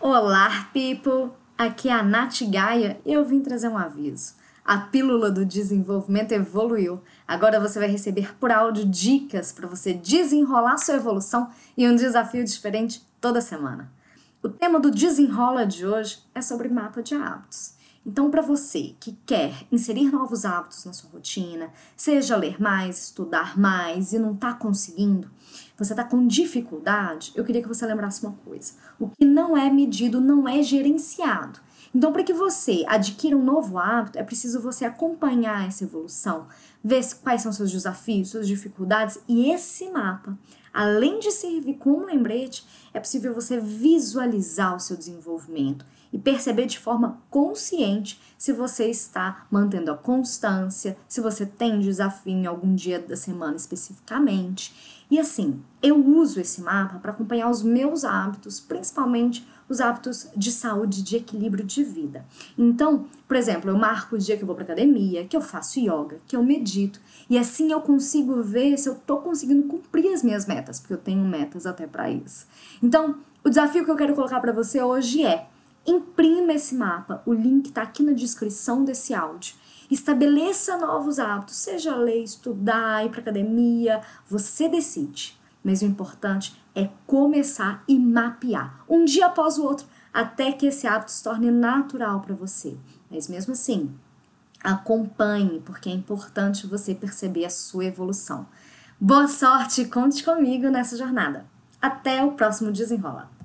Olá, people! Aqui é a Nath Gaia e eu vim trazer um aviso. A pílula do desenvolvimento evoluiu. Agora você vai receber por áudio dicas para você desenrolar sua evolução e um desafio diferente toda semana. O tema do desenrola de hoje é sobre mapa de hábitos. Então, para você que quer inserir novos hábitos na sua rotina, seja ler mais, estudar mais e não está conseguindo, você está com dificuldade, eu queria que você lembrasse uma coisa: o que não é medido não é gerenciado. Então, para que você adquira um novo hábito, é preciso você acompanhar essa evolução, ver quais são seus desafios, suas dificuldades e esse mapa, além de servir como lembrete, é possível você visualizar o seu desenvolvimento e perceber de forma consciente se você está mantendo a constância, se você tem desafio em algum dia da semana especificamente. E assim, eu uso esse mapa para acompanhar os meus hábitos, principalmente os hábitos de saúde, de equilíbrio de vida. Então, por exemplo, eu marco o dia que eu vou para academia, que eu faço yoga, que eu medito, e assim eu consigo ver se eu estou conseguindo cumprir as minhas metas, porque eu tenho metas até para isso. Então, o desafio que eu quero colocar para você hoje é Imprima esse mapa, o link está aqui na descrição desse áudio. Estabeleça novos hábitos, seja ler, estudar, ir para academia, você decide. Mas o importante é começar e mapear, um dia após o outro, até que esse hábito se torne natural para você. Mas mesmo assim, acompanhe, porque é importante você perceber a sua evolução. Boa sorte, conte comigo nessa jornada. Até o próximo Desenrola!